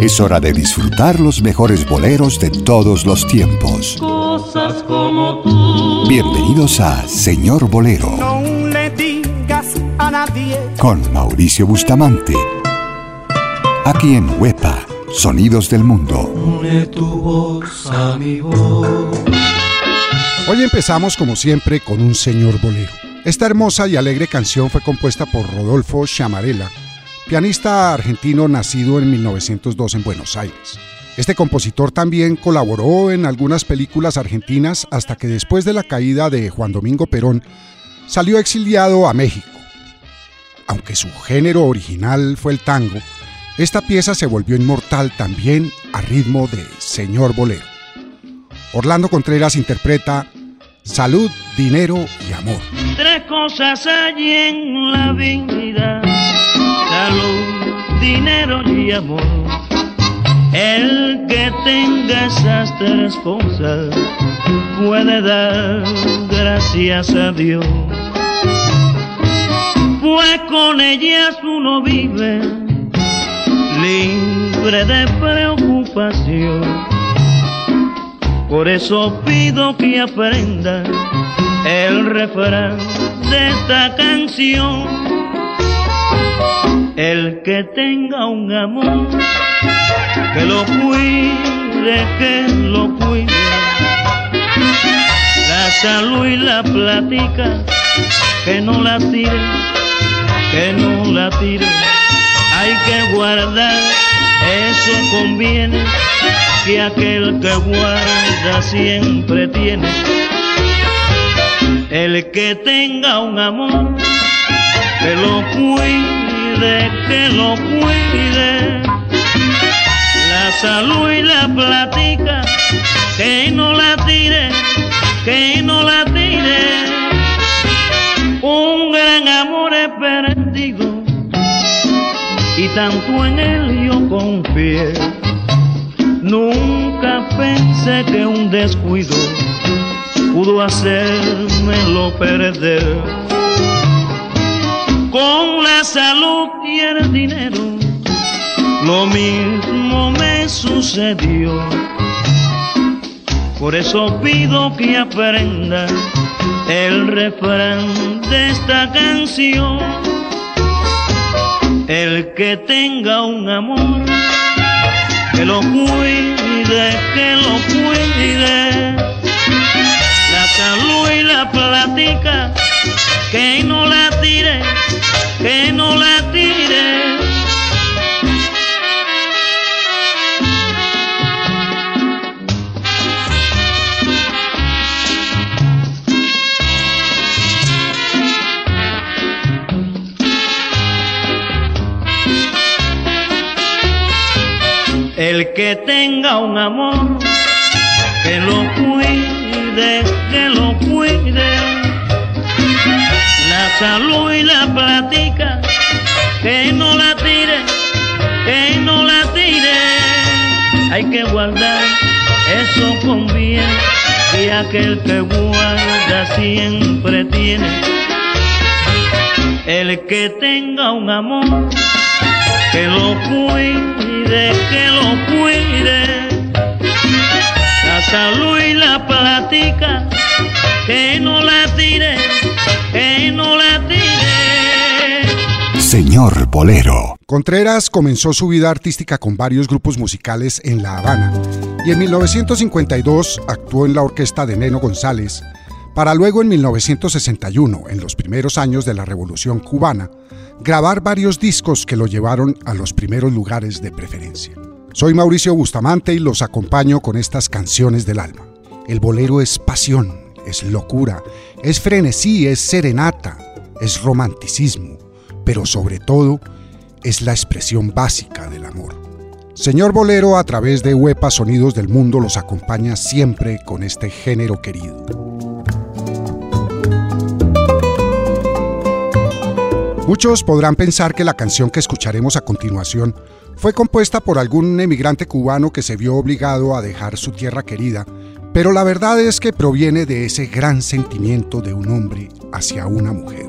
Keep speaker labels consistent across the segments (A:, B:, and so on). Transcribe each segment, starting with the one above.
A: Es hora de disfrutar los mejores boleros de todos los tiempos.
B: Cosas como tú.
A: Bienvenidos a Señor Bolero.
B: No le digas a nadie.
A: Con Mauricio Bustamante. Aquí en Huepa, Sonidos del Mundo.
B: Une tu voz a mi voz.
C: Hoy empezamos como siempre con un Señor Bolero. Esta hermosa y alegre canción fue compuesta por Rodolfo Chamarela pianista argentino nacido en 1902 en Buenos Aires. Este compositor también colaboró en algunas películas argentinas hasta que después de la caída de Juan Domingo Perón salió exiliado a México. Aunque su género original fue el tango, esta pieza se volvió inmortal también a ritmo de Señor Bolero. Orlando Contreras interpreta Salud, Dinero y Amor.
D: Tres cosas hay en la vida dinero y amor. El que tenga esas tres cosas puede dar gracias a Dios. Pues con ellas uno vive libre de preocupación. Por eso pido que aprenda el refrán de esta canción el que tenga un amor, que lo cuide, que lo cuide. La salud y la platica, que no la tire, que no la tire. Hay que guardar, eso conviene, que aquel que guarda siempre tiene. El que tenga un amor, que lo cuide que lo cuide. La salud y la platica, que no la tire, que no la tire. Un gran amor he perdido y tanto en él yo confié. Nunca pensé que un descuido pudo hacérmelo perder con la salud y el dinero. Lo mismo me sucedió. Por eso pido que aprenda el refrán de esta canción. El que tenga un amor, que lo cuide, que lo cuide. La salud y la plática, que no la tire que no la tire. El que tenga un amor, que lo cuide, que lo cuide salud y la platica, que no la tire, que no la tire. Hay que guardar, eso conviene, y aquel que guarda siempre tiene. El que tenga un amor, que lo cuide, que lo cuide. La salud y la platica, que no
A: Señor Bolero.
C: Contreras comenzó su vida artística con varios grupos musicales en La Habana y en 1952 actuó en la orquesta de Neno González, para luego en 1961, en los primeros años de la Revolución Cubana, grabar varios discos que lo llevaron a los primeros lugares de preferencia. Soy Mauricio Bustamante y los acompaño con estas canciones del alma. El bolero es pasión, es locura, es frenesí, es serenata, es romanticismo, pero sobre todo es la expresión básica del amor. Señor Bolero a través de Huepa Sonidos del Mundo los acompaña siempre con este género querido. Muchos podrán pensar que la canción que escucharemos a continuación fue compuesta por algún emigrante cubano que se vio obligado a dejar su tierra querida pero la verdad es que proviene de ese gran sentimiento de un hombre hacia una mujer.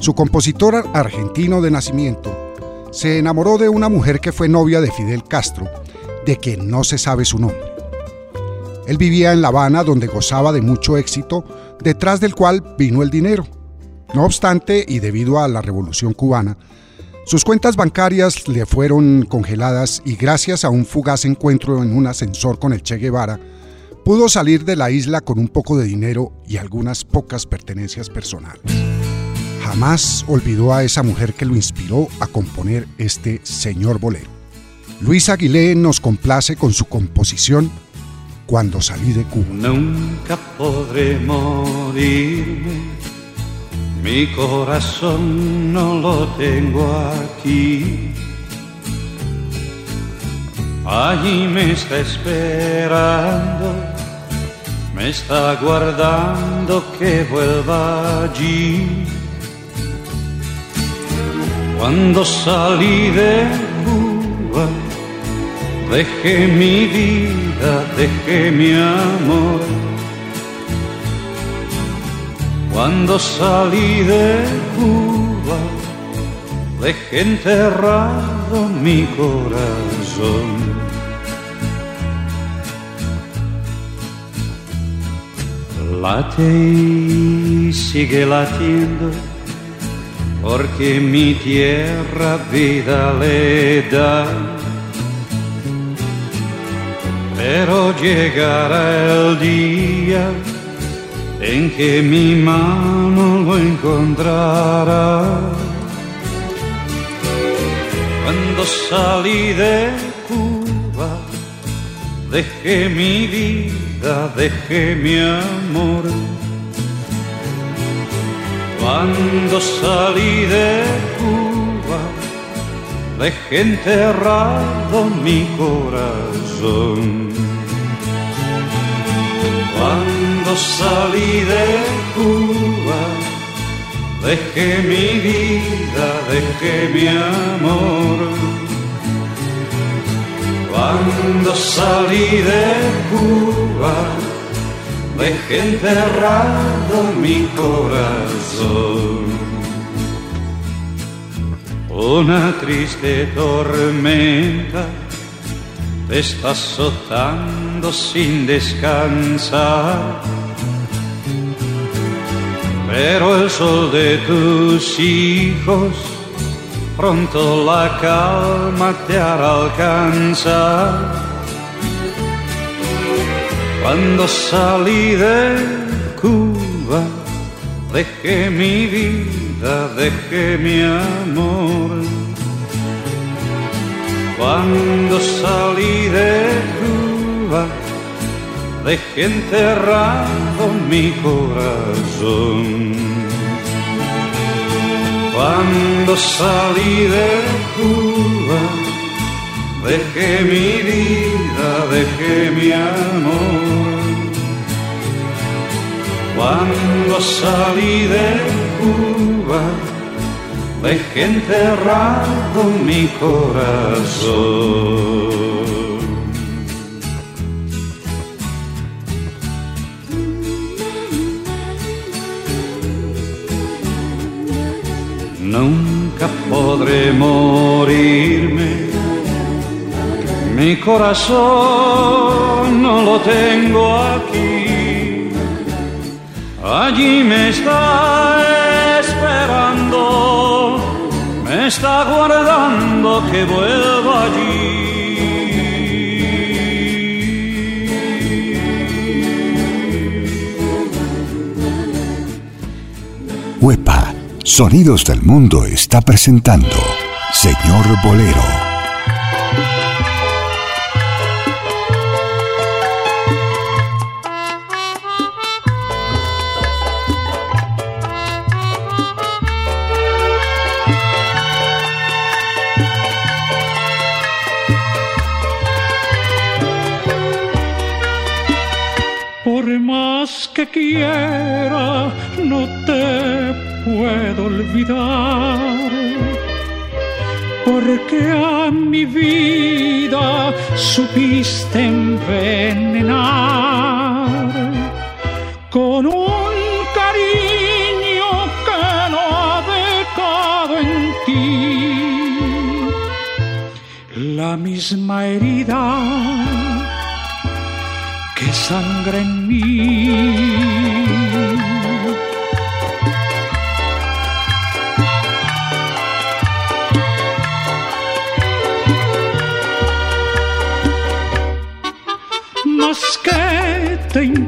C: Su compositor argentino de nacimiento se enamoró de una mujer que fue novia de Fidel Castro, de que no se sabe su nombre. Él vivía en La Habana donde gozaba de mucho éxito, detrás del cual vino el dinero. No obstante, y debido a la revolución cubana, sus cuentas bancarias le fueron congeladas y gracias a un fugaz encuentro en un ascensor con el Che Guevara, pudo salir de la isla con un poco de dinero y algunas pocas pertenencias personales. Jamás olvidó a esa mujer que lo inspiró a componer este señor bolero. Luis Aguilé nos complace con su composición Cuando salí de Cuba.
B: Nunca podré morirme mi corazón no lo tengo aquí. Allí me está esperando, me está guardando que vuelva allí. Cuando salí de Cuba, dejé mi vida, dejé mi amor cuando salí de Cuba, dejé enterrado mi corazón. Late y sigue latiendo, porque mi tierra vida le da. Pero llegará el día en que mi mano lo encontrará. Cuando salí de Cuba, dejé mi vida, dejé mi amor. Cuando salí de Cuba, dejé enterrado mi corazón. Cuando salí de Cuba, dejé mi vida, dejé mi amor. Cuando salí de Cuba, dejé enterrado mi corazón. Una triste tormenta te está azotando sin descansar. Pero el sol de tus hijos pronto la calma te hará alcanzar. Cuando salí de Cuba, dejé mi vida, dejé mi amor cuando salí de Cuba, dejé enterrado mi corazón. Cuando salí de Cuba, dejé mi vida, dejé mi amor. Cuando salí de Cuba, dejé enterrado mi corazón. Nunca podré morirme, mi corazón no lo tengo aquí, allí me está esperando me está guardando que vuelva allí.
A: Huepa, Sonidos del Mundo está presentando Señor Bolero.
E: Quiera no te puedo olvidar. Porque a mi vida supiste envenenar con un cariño que no ha dejado en ti la misma herida que sangre en mí.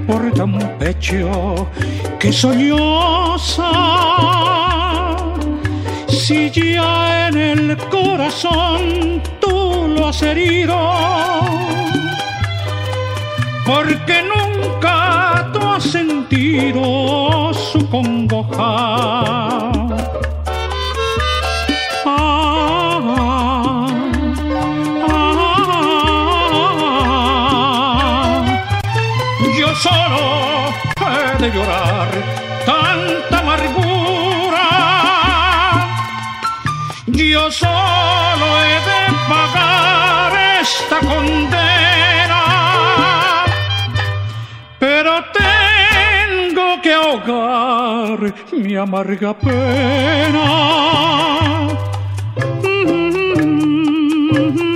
E: Importa un pecho que solloza si ya en el corazón tú lo has herido, porque nunca tú has sentido su congoja. Llorar tanta amargura. Yo solo he de pagar esta condena, pero tengo que ahogar mi amarga pena. Yo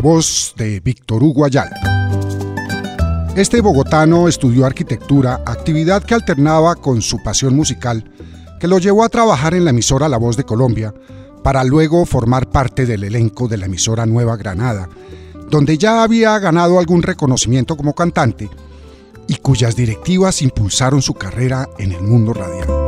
C: voz de Víctor Hugo Ayala. Este bogotano estudió arquitectura, actividad que alternaba con su pasión musical, que lo llevó a trabajar en la emisora La Voz de Colombia, para luego formar parte del elenco de la emisora Nueva Granada, donde ya había ganado algún reconocimiento como cantante y cuyas directivas impulsaron su carrera en el mundo radial.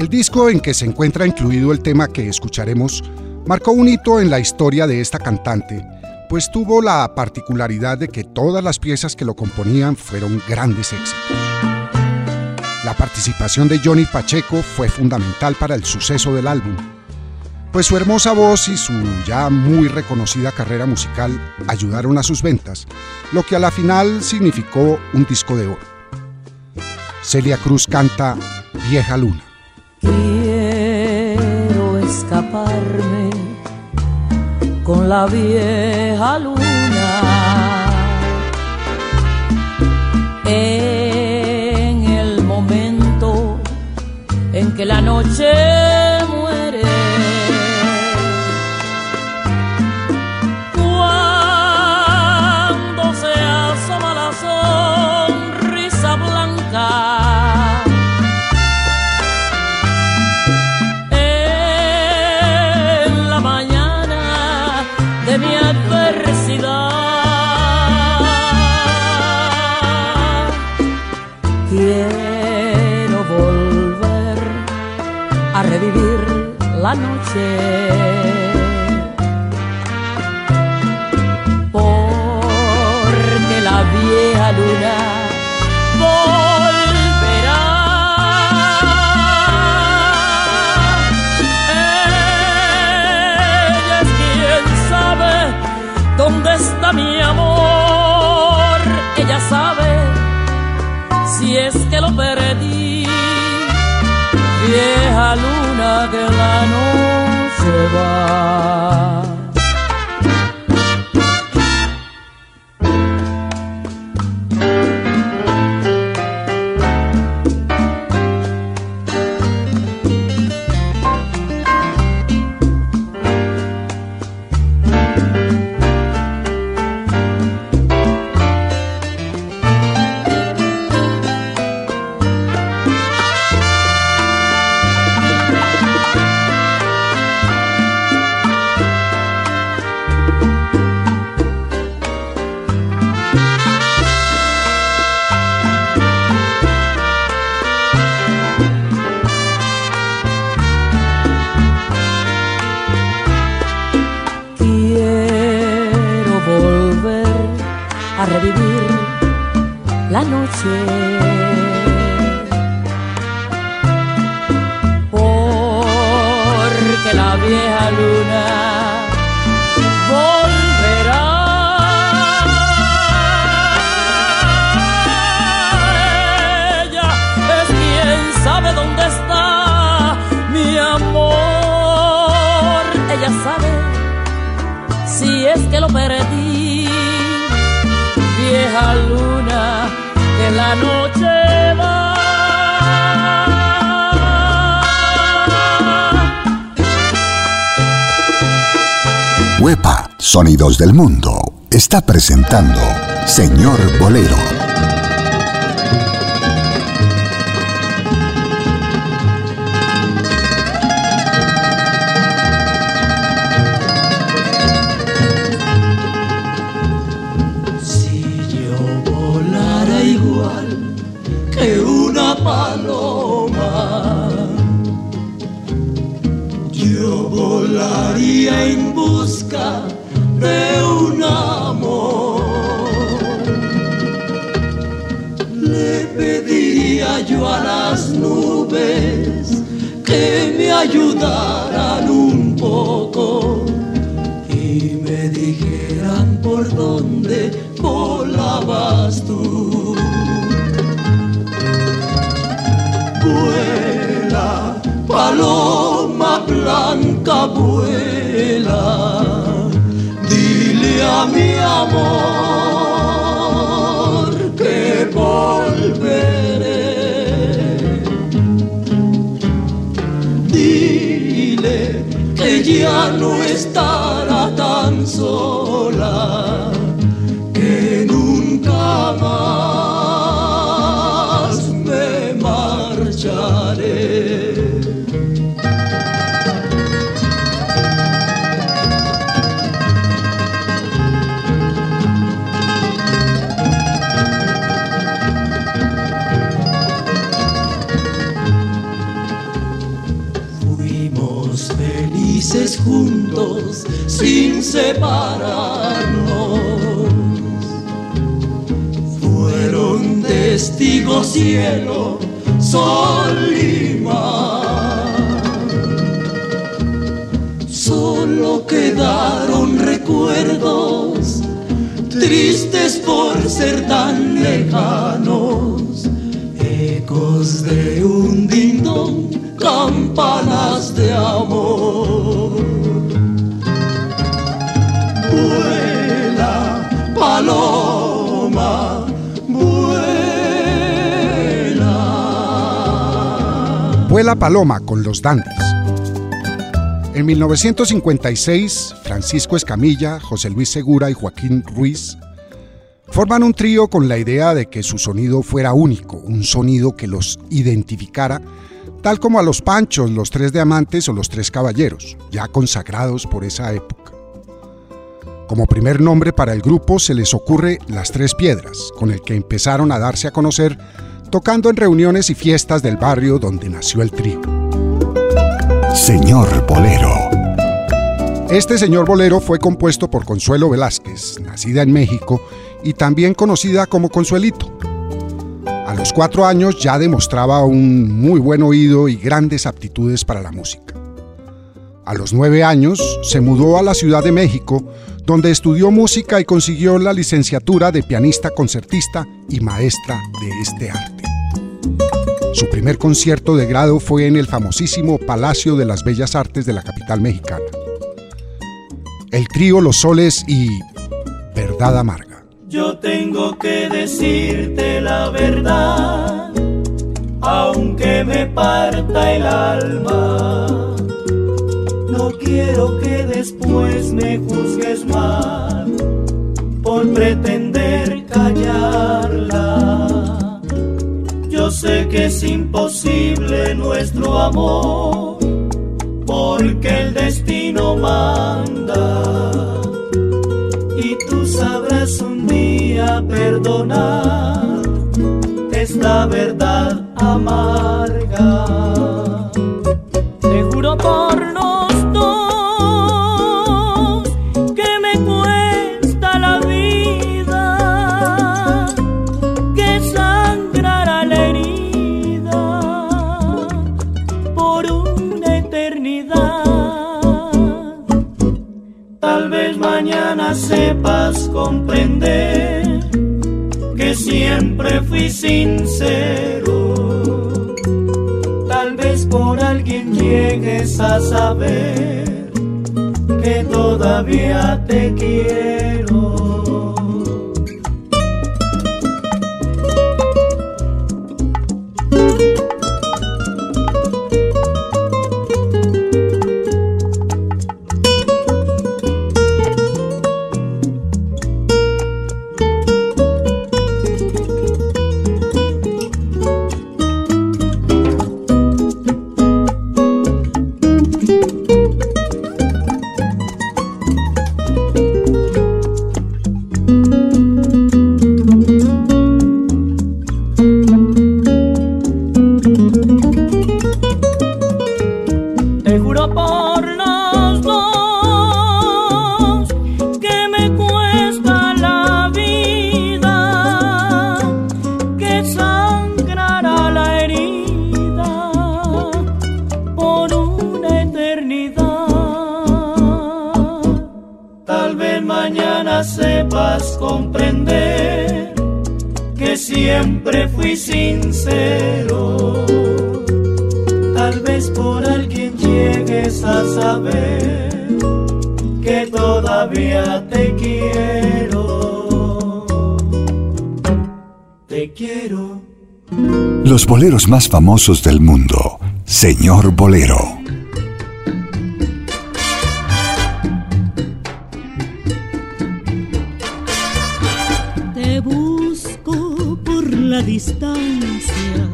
C: El disco en que se encuentra incluido el tema que escucharemos marcó un hito en la historia de esta cantante, pues tuvo la particularidad de que todas las piezas que lo componían fueron grandes éxitos. La participación de Johnny Pacheco fue fundamental para el suceso del álbum, pues su hermosa voz y su ya muy reconocida carrera musical ayudaron a sus ventas, lo que a la final significó un disco de oro. Celia Cruz canta Vieja Luna.
F: Quiero escaparme con la vieja luna en el momento en que la noche Porque la vieja luna volverá. Ella es quien sabe dónde está mi amor. Ella sabe si es que lo perdí. Vieja luna que la
G: del Mundo, está presentando Señor Bolero.
H: Yo a las nubes que me ayudaran un poco y me dijeran por dónde volabas tú. Vuela, paloma blanca, vuela, dile a mi amor que volveré. Ya no estará tan sola, que nunca más separarnos. Fueron testigos cielo, sol y mar. Solo quedaron recuerdos tristes por ser tan lejanos, ecos de un dindón, campanas Vuela Paloma
C: con los Dandies. En 1956, Francisco Escamilla, José Luis Segura y Joaquín Ruiz forman un trío con la idea de que su sonido fuera único, un sonido que los identificara, tal como a los Panchos, los Tres Diamantes o los Tres Caballeros, ya consagrados por esa época. Como primer nombre para el grupo se les ocurre Las Tres Piedras, con el que empezaron a darse a conocer tocando en reuniones y fiestas del barrio donde nació el trío.
G: Señor Bolero.
C: Este señor bolero fue compuesto por Consuelo Velázquez, nacida en México y también conocida como Consuelito. A los cuatro años ya demostraba un muy buen oído y grandes aptitudes para la música. A los nueve años se mudó a la Ciudad de México, donde estudió música y consiguió la licenciatura de pianista concertista y maestra de este arte. Su primer concierto de grado fue en el famosísimo Palacio de las Bellas Artes de la capital mexicana. El trío Los Soles y Verdad Amarga.
H: Yo tengo que decirte la verdad, aunque me parta el alma. No quiero que después me juzgues mal por pretender callarla. Sé que es imposible nuestro amor, porque el destino manda y tú sabrás un día perdonar esta verdad amarga.
I: Te juro por
D: sepas comprender que siempre fui sincero. Tal vez por alguien llegues a saber que todavía te quiero.
G: Boleros más famosos del mundo, Señor Bolero.
I: Te busco por la distancia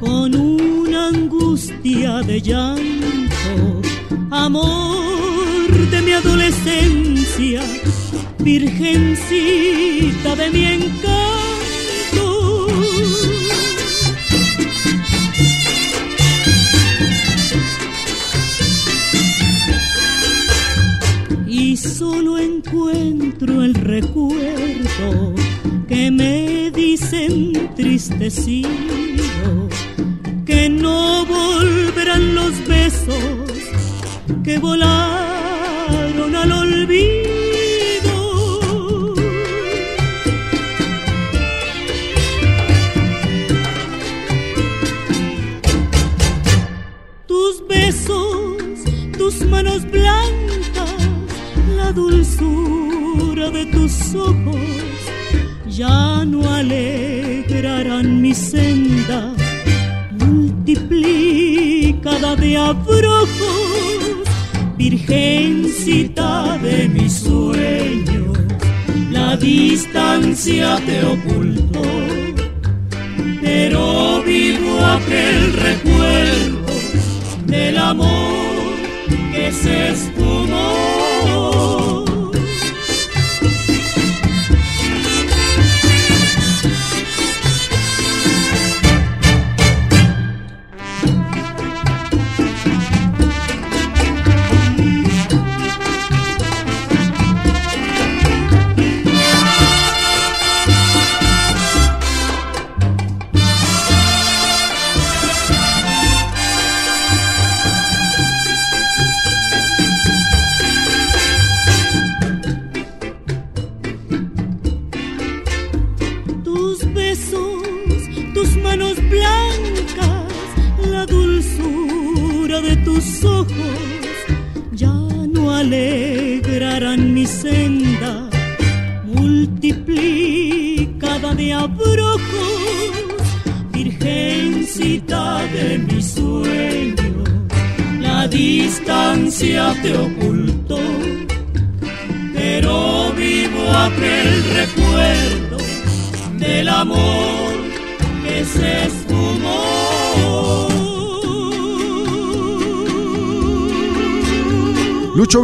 I: con una angustia de llanto, amor de mi adolescencia, virgencita de mi encanto el recuerdo que me dice entristecido que no volverán los besos que volaron distancia te ocultó,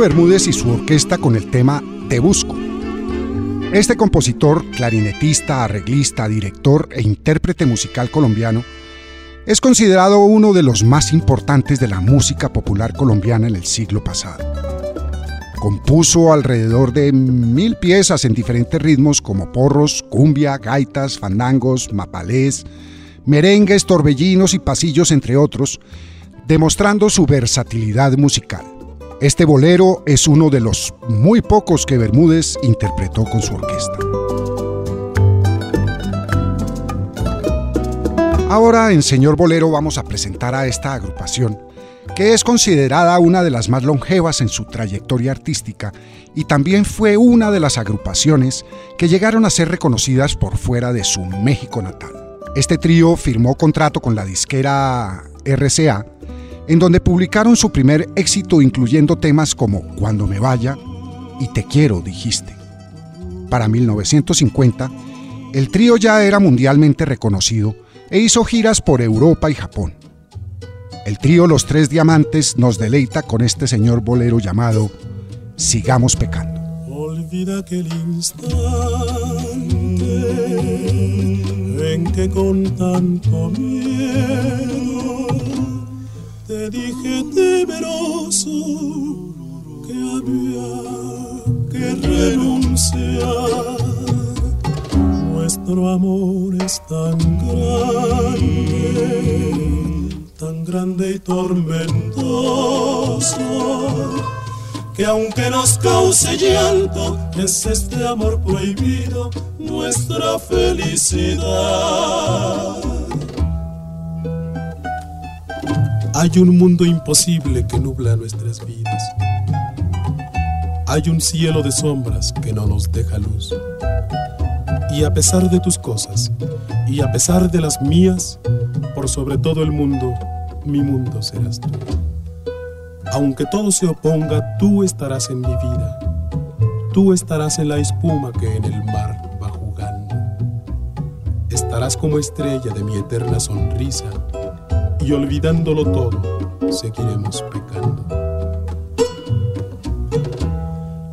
C: Y su orquesta con el tema Te Busco. Este compositor, clarinetista, arreglista, director e intérprete musical colombiano es considerado uno de los más importantes de la música popular colombiana en el siglo pasado. Compuso alrededor de mil piezas en diferentes ritmos como porros, cumbia, gaitas, fandangos, mapalés, merengues, torbellinos y pasillos, entre otros, demostrando su versatilidad musical. Este bolero es uno de los muy pocos que Bermúdez interpretó con su orquesta. Ahora en Señor Bolero vamos a presentar a esta agrupación, que es considerada una de las más longevas en su trayectoria artística y también fue una de las agrupaciones que llegaron a ser reconocidas por fuera de su México natal. Este trío firmó contrato con la disquera RCA, en donde publicaron su primer éxito incluyendo temas como Cuando me vaya y Te quiero, dijiste. Para 1950, el trío ya era mundialmente reconocido e hizo giras por Europa y Japón. El trío Los Tres Diamantes nos deleita con este señor bolero llamado Sigamos pecando.
J: Olvida aquel instante en que con tanto miedo te dije temeroso que había que renunciar nuestro amor es tan grande, tan grande y tormentoso, que aunque nos cause llanto, es este amor prohibido nuestra felicidad. Hay un mundo imposible que nubla nuestras vidas. Hay un cielo de sombras que no nos deja luz y a pesar de tus cosas, y a pesar de las mías, por sobre todo el mundo, mi mundo serás tú. Aunque todo se oponga, tú estarás en mi vida. Tú estarás en la espuma que en el mar va jugando. Estarás como estrella de mi eterna sonrisa, y olvidándolo todo, seguiremos pecando.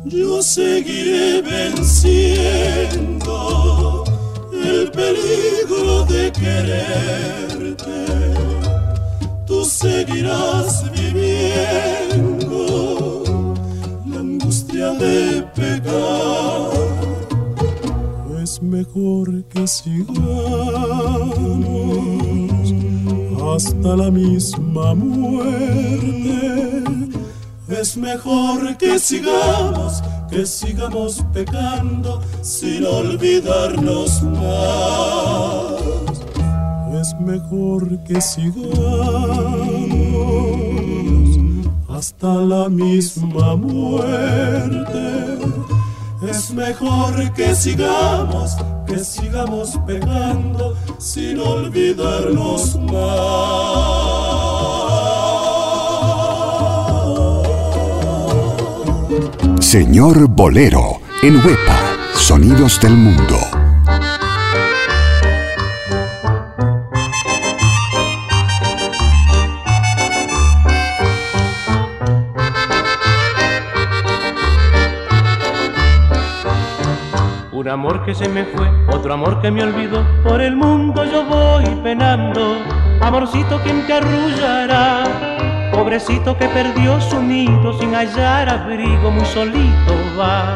J: Yo seguiré venciendo el peligro de quererte, tú seguirás viviendo la angustia de pecar. Es mejor que sigamos hasta la misma muerte. Es mejor que sigamos que sigamos pecando sin olvidarnos más. Es mejor que sigamos hasta la misma muerte. Es mejor que sigamos, que sigamos pecando sin olvidarnos más.
G: Señor Bolero, en Huepa, Sonidos del Mundo.
D: Que se me fue, otro amor que me olvidó, por el mundo yo voy penando, amorcito quien te arrullará Pobrecito que perdió su nido sin hallar abrigo, muy solito va.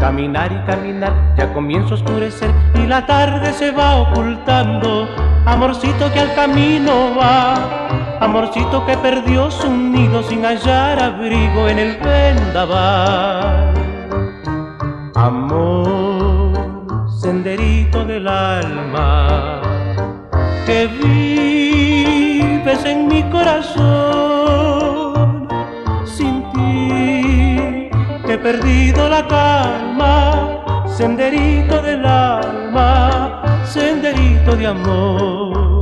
D: Caminar y caminar, ya comienza a oscurecer y la tarde se va ocultando. Amorcito que al camino va, amorcito que perdió su nido sin hallar abrigo en el vendaval. Del alma, que vives en mi corazón he perdido la calma, senderito del alma, senderito de amor.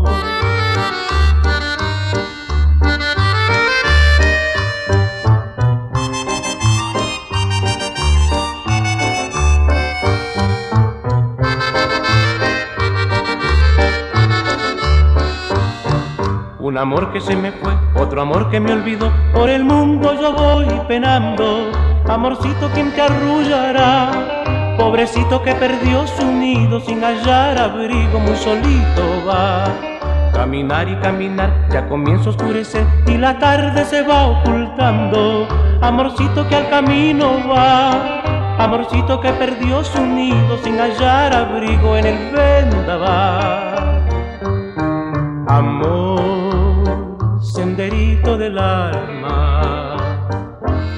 D: Amor que se me fue, otro amor que me olvidó, por el mundo yo voy penando amorcito quien te arrullará, pobrecito que perdió su nido sin hallar abrigo, muy solito va. Caminar y caminar, ya comienza a oscurecer y la tarde se va ocultando, amorcito que al camino va, amorcito que perdió su nido sin hallar abrigo en el vendaval. Amor, del alma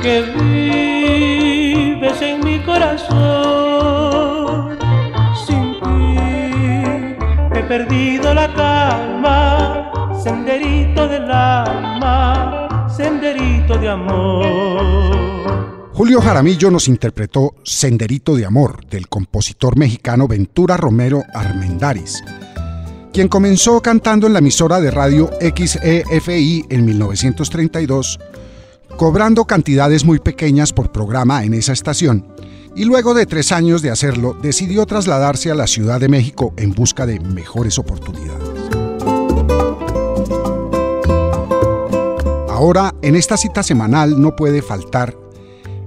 D: que vives en mi corazón. Sin ti he perdido la calma, senderito del alma, senderito de amor.
C: Julio Jaramillo nos interpretó Senderito de Amor del compositor mexicano Ventura Romero Armendáriz comenzó cantando en la emisora de radio XEFI en 1932, cobrando cantidades muy pequeñas por programa en esa estación, y luego de tres años de hacerlo, decidió trasladarse a la Ciudad de México en busca de mejores oportunidades. Ahora, en esta cita semanal no puede faltar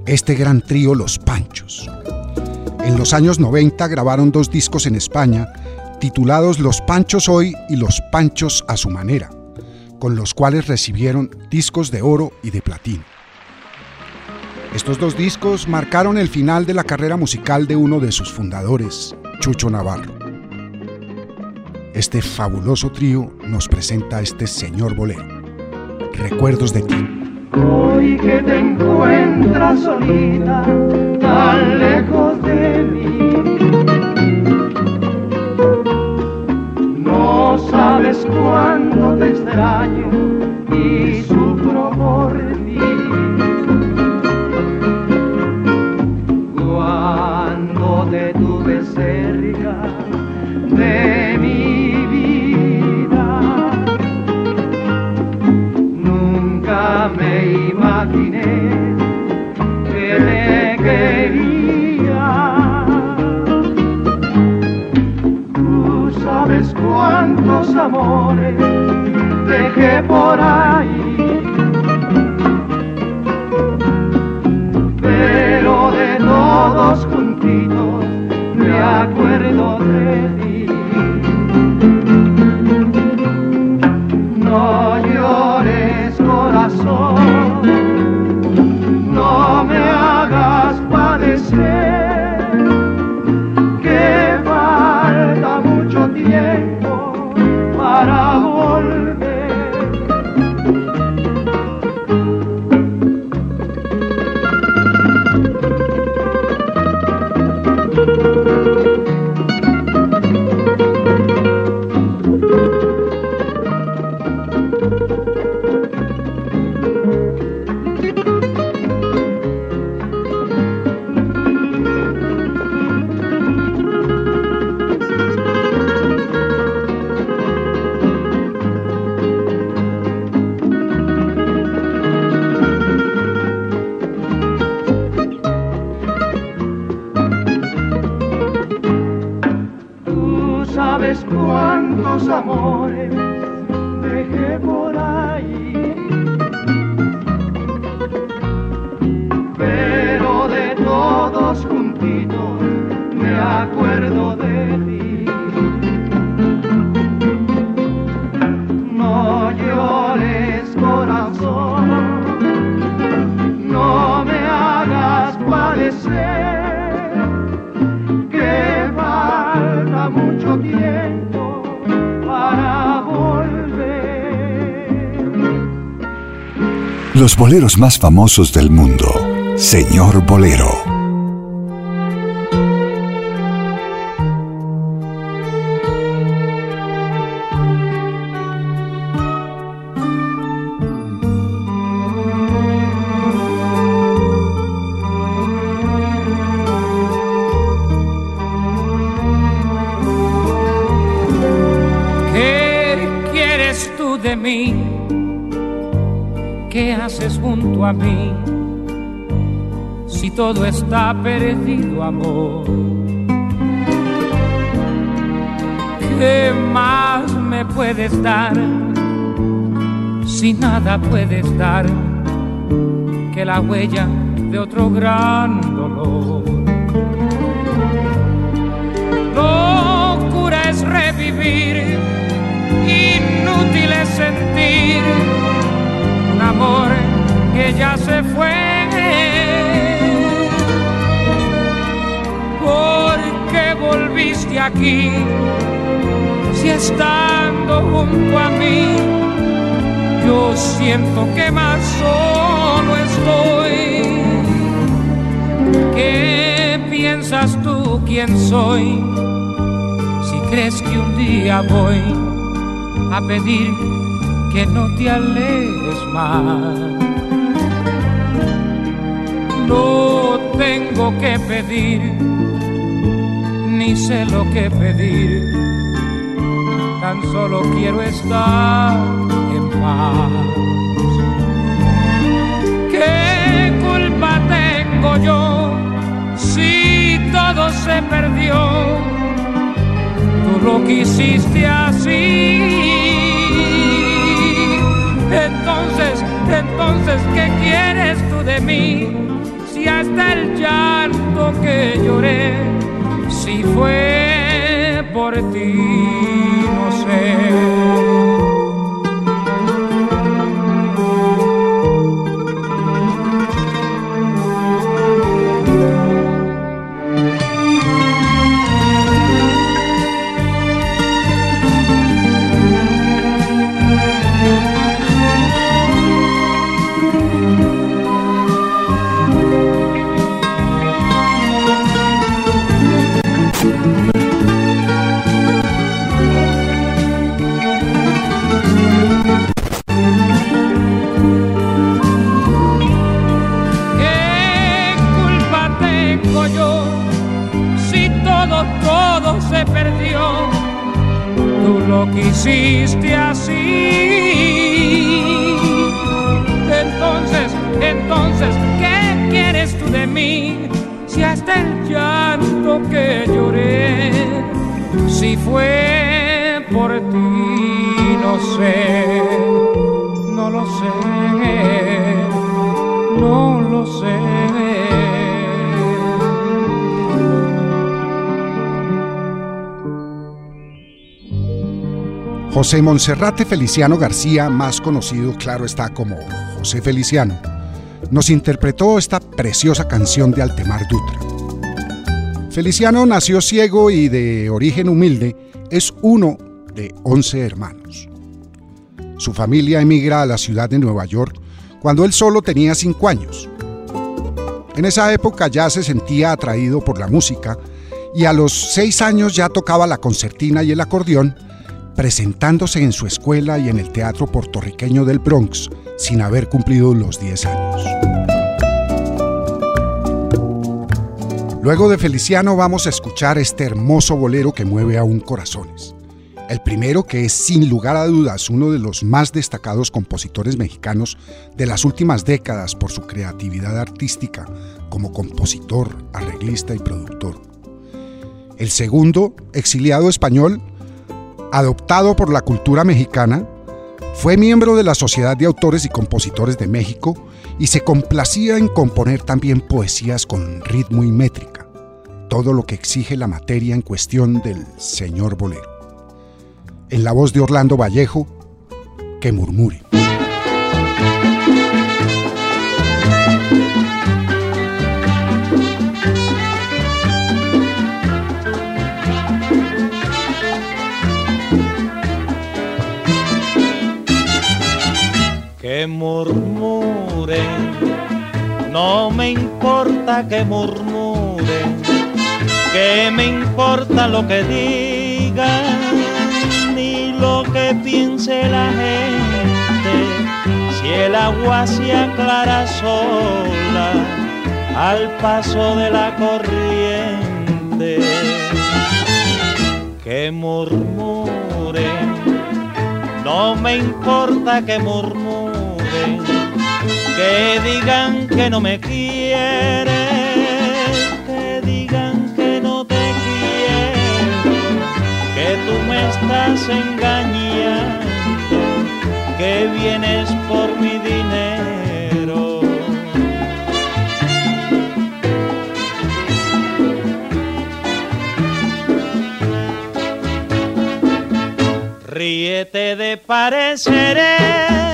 C: este gran trío Los Panchos. En los años 90 grabaron dos discos en España titulados Los Panchos Hoy y Los Panchos a su manera, con los cuales recibieron discos de oro y de platino. Estos dos discos marcaron el final de la carrera musical de uno de sus fundadores, Chucho Navarro. Este fabuloso trío nos presenta este señor bolero. Recuerdos de ti.
K: Hoy que te encuentras solita, tan lejos de mí sabes cuánto te extraño amores dejé por ahí. cuántos amores dejé por
G: Los boleros más famosos del mundo. Señor Bolero.
L: Está perdido, amor. ¿Qué más me puedes dar? Si nada puedes dar que la huella de otro gran dolor. Locura es revivir, inútil es sentir amor que ya se fue. Volviste aquí? Si estando junto a mí, yo siento que más solo estoy. ¿Qué piensas tú quién soy? Si crees que un día voy a pedir que no te alejes más. No tengo que pedir, ni sé lo que pedir, tan solo quiero estar en paz. ¿Qué culpa tengo yo si todo se perdió? Tú lo quisiste así entonces, entonces, ¿qué quieres tú de mí? Si hasta el llanto que lloré, si fue por ti, no sé. Si hasta el llanto que lloré, si fue por ti, no sé, no lo sé, no lo sé.
C: José Monserrate Feliciano García, más conocido, claro está, como José Feliciano, nos interpretó esta preciosa canción de Altemar Dutra. Feliciano nació ciego y de origen humilde, es uno de 11 hermanos. Su familia emigra a la ciudad de Nueva York cuando él solo tenía 5 años. En esa época ya se sentía atraído por la música y a los 6 años ya tocaba la concertina y el acordeón presentándose en su escuela y en el teatro puertorriqueño del Bronx sin haber cumplido los 10 años. Luego de Feliciano vamos a escuchar este hermoso bolero que mueve aún corazones. El primero que es sin lugar a dudas uno de los más destacados compositores mexicanos de las últimas décadas por su creatividad artística como compositor, arreglista y productor. El segundo, exiliado español, adoptado por la cultura mexicana, fue miembro de la Sociedad de Autores y Compositores de México y se complacía en componer también poesías con ritmo y métrica, todo lo que exige la materia en cuestión del señor bolero. En la voz de Orlando Vallejo, que murmure.
D: Que murmuren, no me importa que murmuren, que me importa lo que digan, ni lo que piense la gente, si el agua se aclara sola al paso de la corriente, que murmuren, no me importa que murmuren que digan que no me quieres, que digan que no te quiero, que tú me estás engañando, que vienes por mi dinero. Ríete de pareceres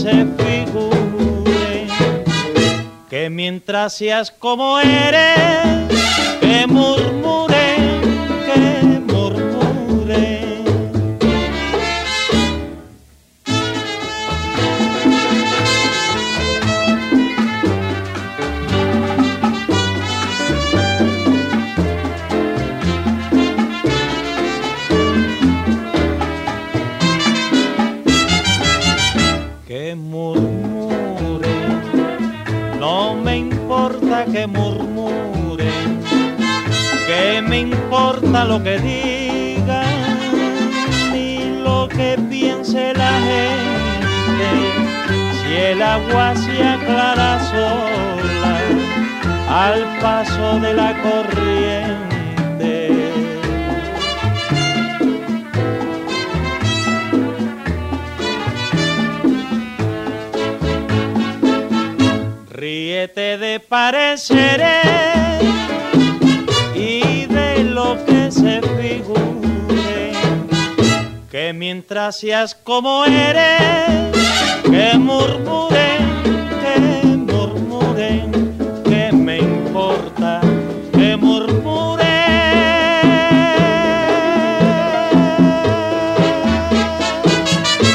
D: se figure que mientras seas como eres, que murmure,
G: lo que digan ni lo que piense la gente? Si el agua se aclara sola al paso de la corriente. Ríete de pareceres seas como eres, que murmuren, que murmuren, que me importa, que murmuren.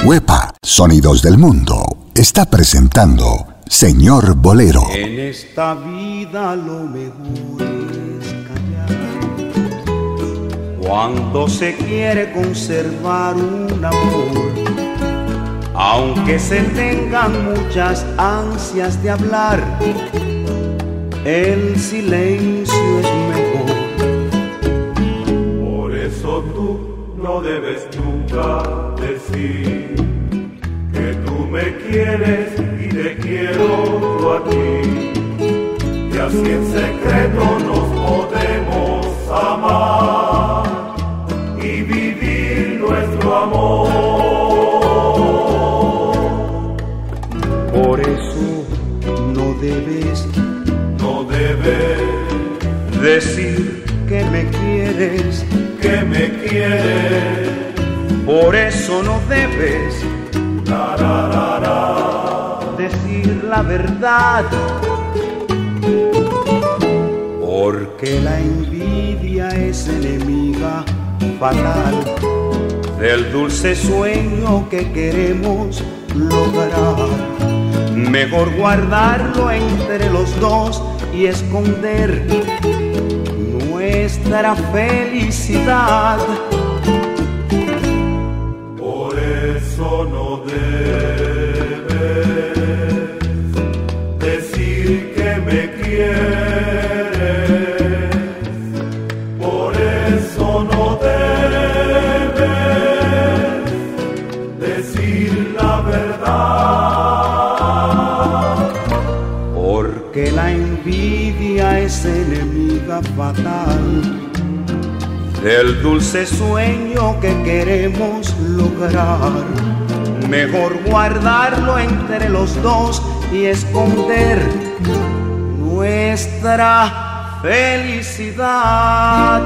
A: Huepa, Sonidos del Mundo, está presentando Señor Bolero.
M: En esta vida lo mejor. Cuando se quiere conservar un amor, aunque se tengan muchas ansias de hablar, el silencio es mejor.
N: Por eso tú no debes nunca decir que tú me quieres y te quiero a ti. Y así en secreto nos podemos amar
M: Por eso no debes,
N: no debes
M: decir que me quieres,
N: que me quieres.
M: Por eso no debes decir la verdad. Porque la envidia es enemiga fatal del dulce sueño que queremos lograr. Mejor guardarlo entre los dos y esconder nuestra felicidad. Fatal del dulce sueño que queremos lograr. Mejor guardarlo entre los dos y esconder nuestra felicidad.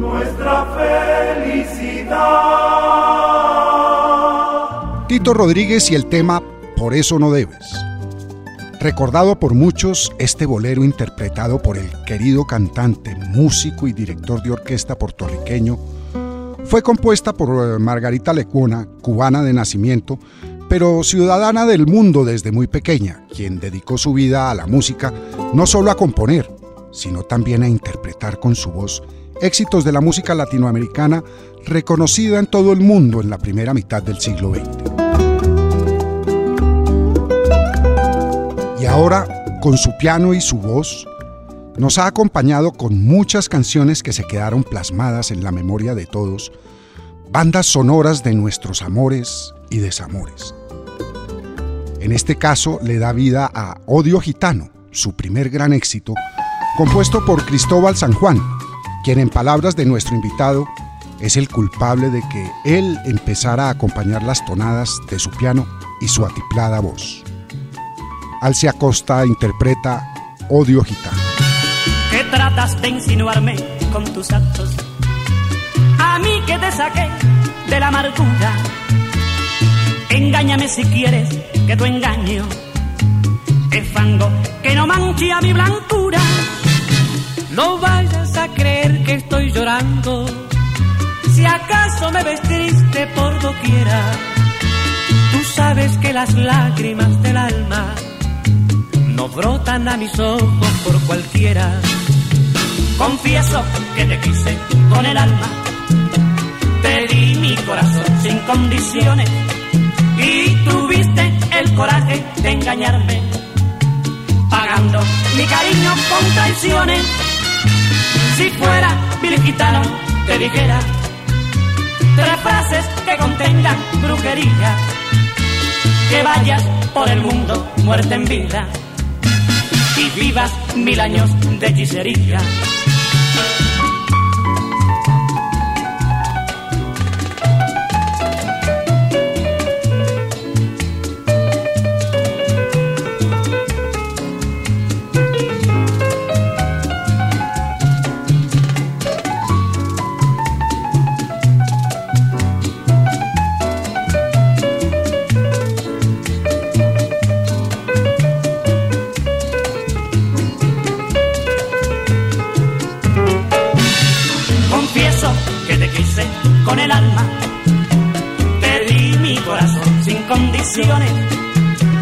N: Nuestra felicidad.
C: Tito Rodríguez y el tema Por eso no debes. Recordado por muchos, este bolero interpretado por el querido cantante, músico y director de orquesta puertorriqueño, fue compuesta por eh, Margarita Lecuona, cubana de nacimiento, pero ciudadana del mundo desde muy pequeña, quien dedicó su vida a la música, no solo a componer, sino también a interpretar con su voz éxitos de la música latinoamericana reconocida en todo el mundo en la primera mitad del siglo XX. Ahora, con su piano y su voz, nos ha acompañado con muchas canciones que se quedaron plasmadas en la memoria de todos, bandas sonoras de nuestros amores y desamores. En este caso le da vida a Odio Gitano, su primer gran éxito, compuesto por Cristóbal San Juan, quien en palabras de nuestro invitado es el culpable de que él empezara a acompañar las tonadas de su piano y su atiplada voz. Alcia Costa interpreta Odio Gitano.
O: que tratas de insinuarme con tus actos. A mí que te saqué de la amargura. Engáñame si quieres que tu engaño es fango que no manche a mi blancura.
L: No vayas a creer que estoy llorando.
O: Si acaso me ves triste por doquiera,
L: Tú sabes que las lágrimas del alma no brotan a mis ojos por cualquiera.
O: Confieso que te quise con el alma, te di mi corazón sin condiciones y tuviste el coraje de engañarme, pagando mi cariño con traiciones. Si fuera virgitano, te dijera tres frases que contengan brujería, que vayas por el mundo muerte en vida y vivas mil años de hechicería.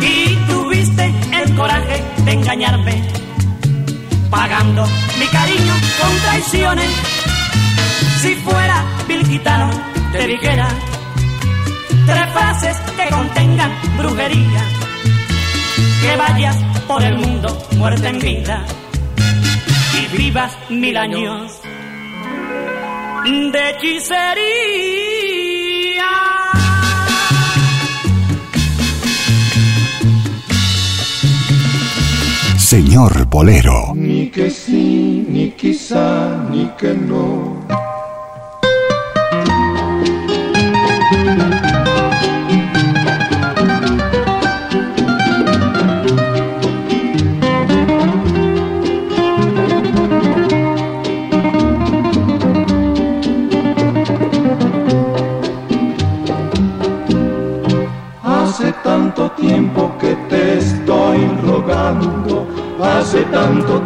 O: Y tuviste el coraje de engañarme, pagando mi cariño con traiciones. Si fuera Gitano, te dijera tres frases que contengan brujería, que vayas por el mundo muerte en vida y vivas mil años de hechicería.
A: Señor Bolero.
P: Ni que sí, ni quizá, ni que no.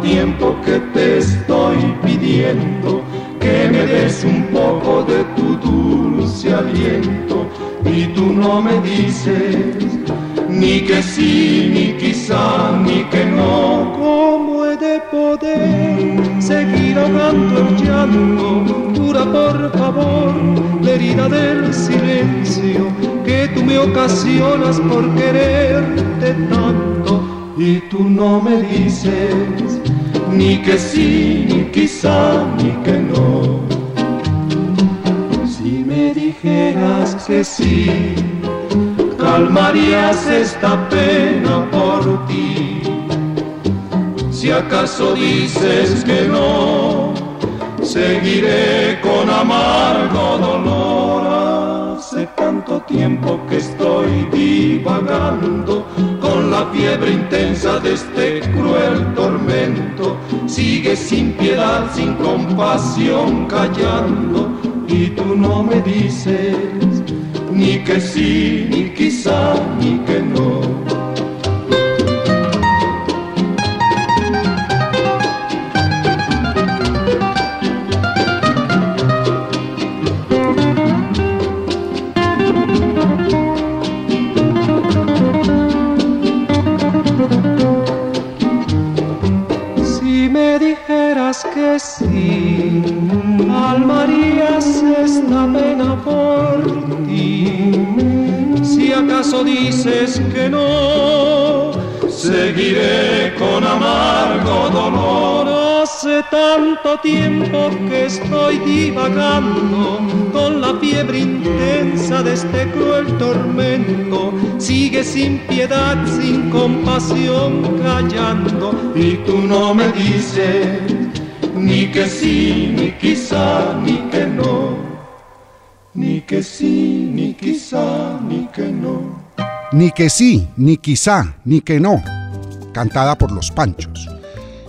P: Tiempo que te estoy pidiendo que me des un poco de tu dulce aliento y tú no me dices ni que sí, ni quizá, ni que no. ¿Cómo he de poder seguir ahogando el llanto? Dura por favor la herida del silencio que tú me ocasionas por quererte tanto y tú no me dices ni que sí, ni quizá, ni que no. Si me dijeras que sí, calmarías esta pena por ti. Si acaso dices que no, seguiré con amargo dolor. Hace tanto tiempo que estoy divagando con la fiebre intensa de este cruel tormento. Sigue sin piedad, sin compasión, callando, y tú no me dices ni que sí, ni quizá, ni que no. Con amargo dolor. Hace tanto tiempo que estoy divagando con la fiebre intensa de este cruel tormento. Sigue sin piedad, sin compasión, callando y tú no me dices ni que sí, ni quizá, ni que no. Ni que sí, ni quizá, ni que no.
C: Ni que sí, ni quizá, ni que no, cantada por los Panchos.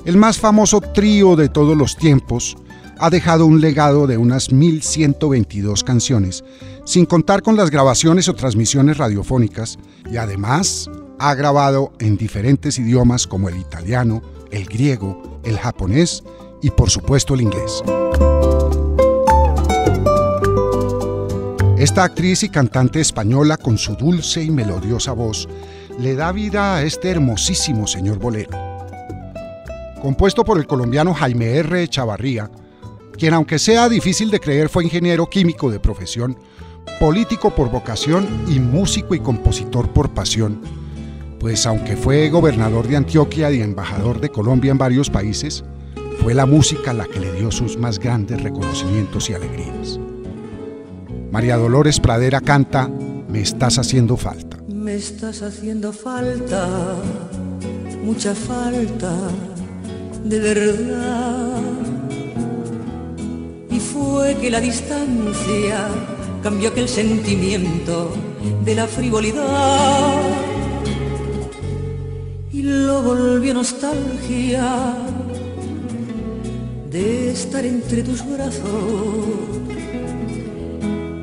C: El más famoso trío de todos los tiempos ha dejado un legado de unas 1122 canciones, sin contar con las grabaciones o transmisiones radiofónicas, y además ha grabado en diferentes idiomas como el italiano, el griego, el japonés y por supuesto el inglés. Esta actriz y cantante española, con su dulce y melodiosa voz, le da vida a este hermosísimo señor bolero. Compuesto por el colombiano Jaime R. Chavarría, quien aunque sea difícil de creer fue ingeniero químico de profesión, político por vocación y músico y compositor por pasión, pues aunque fue gobernador de Antioquia y embajador de Colombia en varios países, fue la música la que le dio sus más grandes reconocimientos y alegrías. María Dolores Pradera canta Me estás haciendo falta.
Q: Estás haciendo falta, mucha falta, de verdad. Y fue que la distancia cambió aquel sentimiento de la frivolidad y lo volvió nostalgia de estar entre tus brazos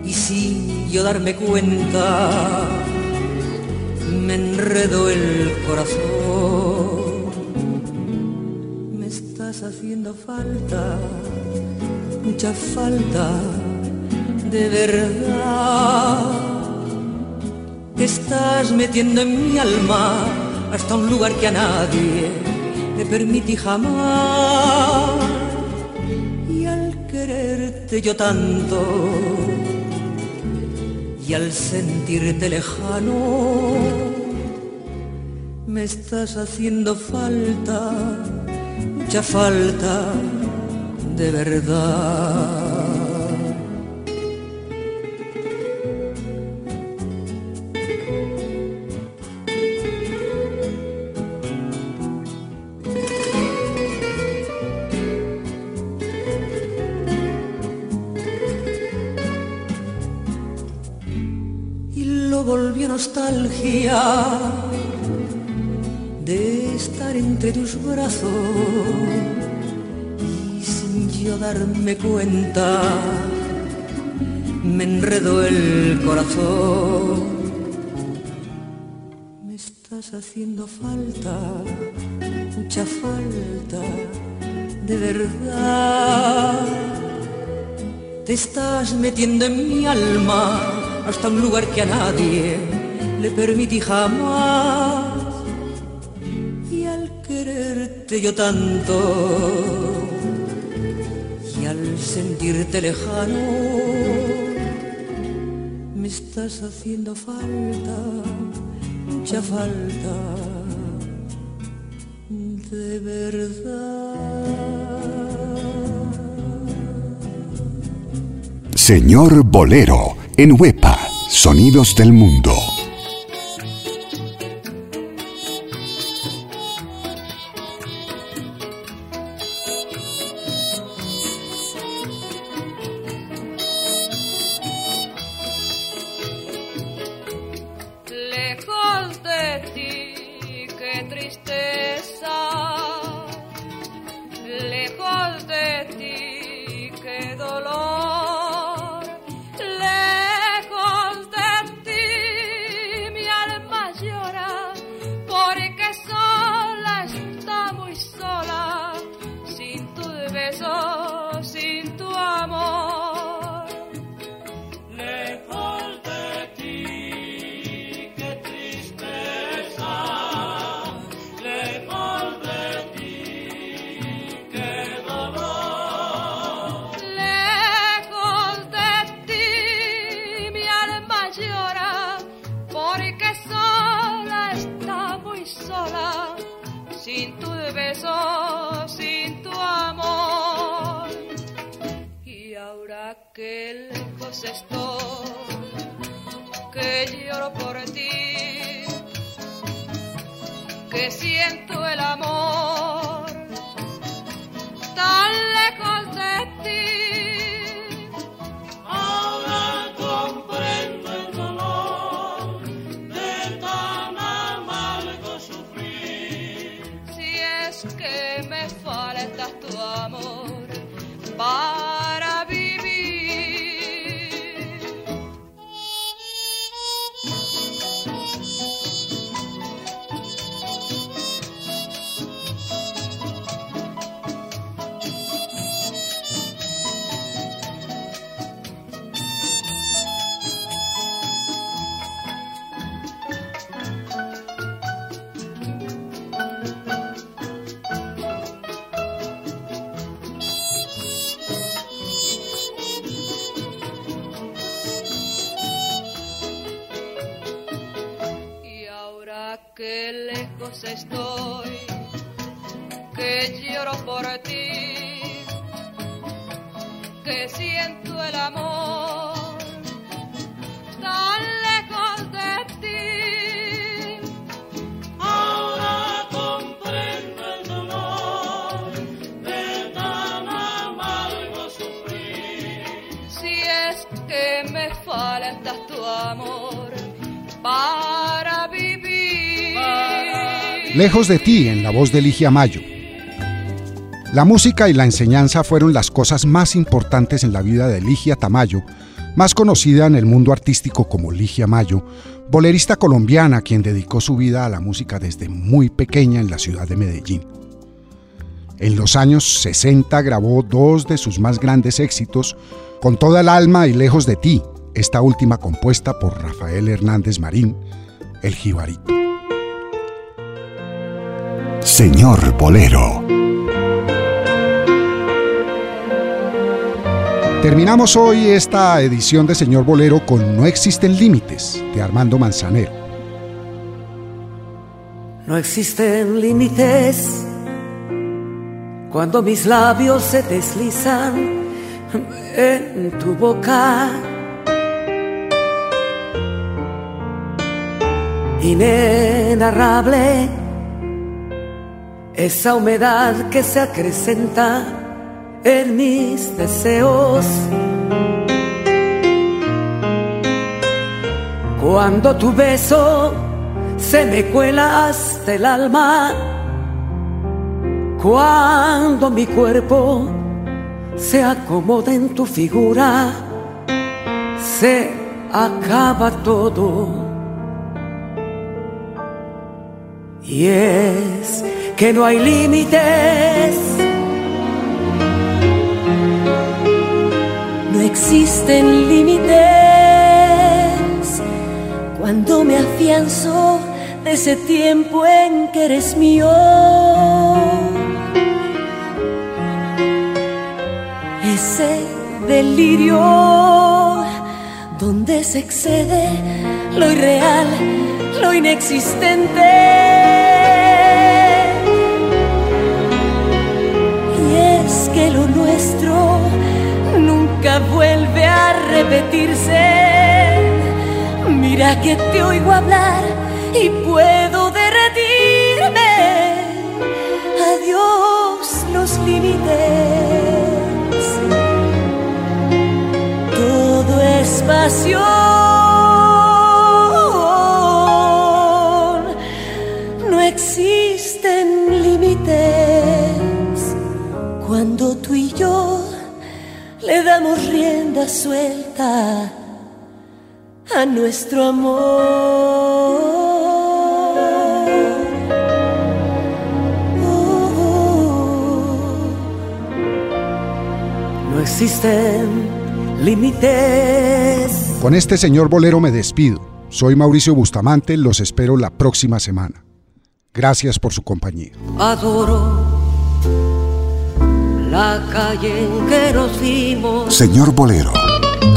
Q: y sin yo darme cuenta me enredo el corazón me estás haciendo falta mucha falta de verdad te estás metiendo en mi alma hasta un lugar que a nadie le permití jamás. Y al quererte yo tanto, y al sentirte lejano, me estás haciendo falta, mucha falta de verdad. nostalgia de estar entre tus brazos y sin yo darme cuenta me enredó el corazón. Me estás haciendo falta, mucha falta, de verdad. Te estás metiendo en mi alma hasta un lugar que a nadie le permití jamás. Yo tanto, y al sentirte lejano, me estás haciendo falta, mucha falta, de verdad.
A: Señor Bolero, en Huepa, Sonidos del Mundo. siento. Lejos de ti,
C: en la voz de Ligia Mayo. La música y la enseñanza fueron las cosas más importantes en la vida de Ligia Tamayo, más conocida en el mundo artístico como Ligia Mayo, bolerista colombiana quien dedicó su vida a la música desde muy pequeña en la ciudad de Medellín. En los años 60 grabó dos de sus más grandes éxitos, Con toda el alma y lejos de ti, esta última compuesta por Rafael Hernández Marín, El Jibarito.
G: Señor Bolero.
C: Terminamos hoy esta edición de Señor Bolero con No existen límites de Armando Manzanero.
R: No existen límites cuando mis labios se deslizan en tu boca. Inenarrable esa humedad que se acrecenta en mis deseos. Cuando tu beso se me cuela hasta el alma, cuando mi cuerpo se acomoda en tu figura, se acaba todo. Y es que no hay límites.
S: No existen límites cuando me afianzo de ese tiempo en que eres mío. Ese delirio donde se excede lo irreal, lo inexistente. Que lo nuestro nunca vuelve a repetirse. Mira que te oigo hablar y puedo derretirme. Adiós los límites. Todo es damos rienda suelta a nuestro amor.
R: No existen límites.
C: Con este señor bolero me despido. Soy Mauricio Bustamante, los espero la próxima semana. Gracias por su compañía.
R: Adoro la calle en que nos vimos.
G: Señor Bolero.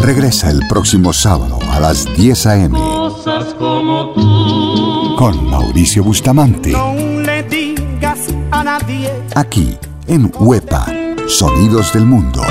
G: Regresa el próximo sábado a las 10 a.m.
T: Cosas como tú.
G: con Mauricio Bustamante.
U: No le digas a nadie.
G: Aquí en Huepa, Sonidos del Mundo.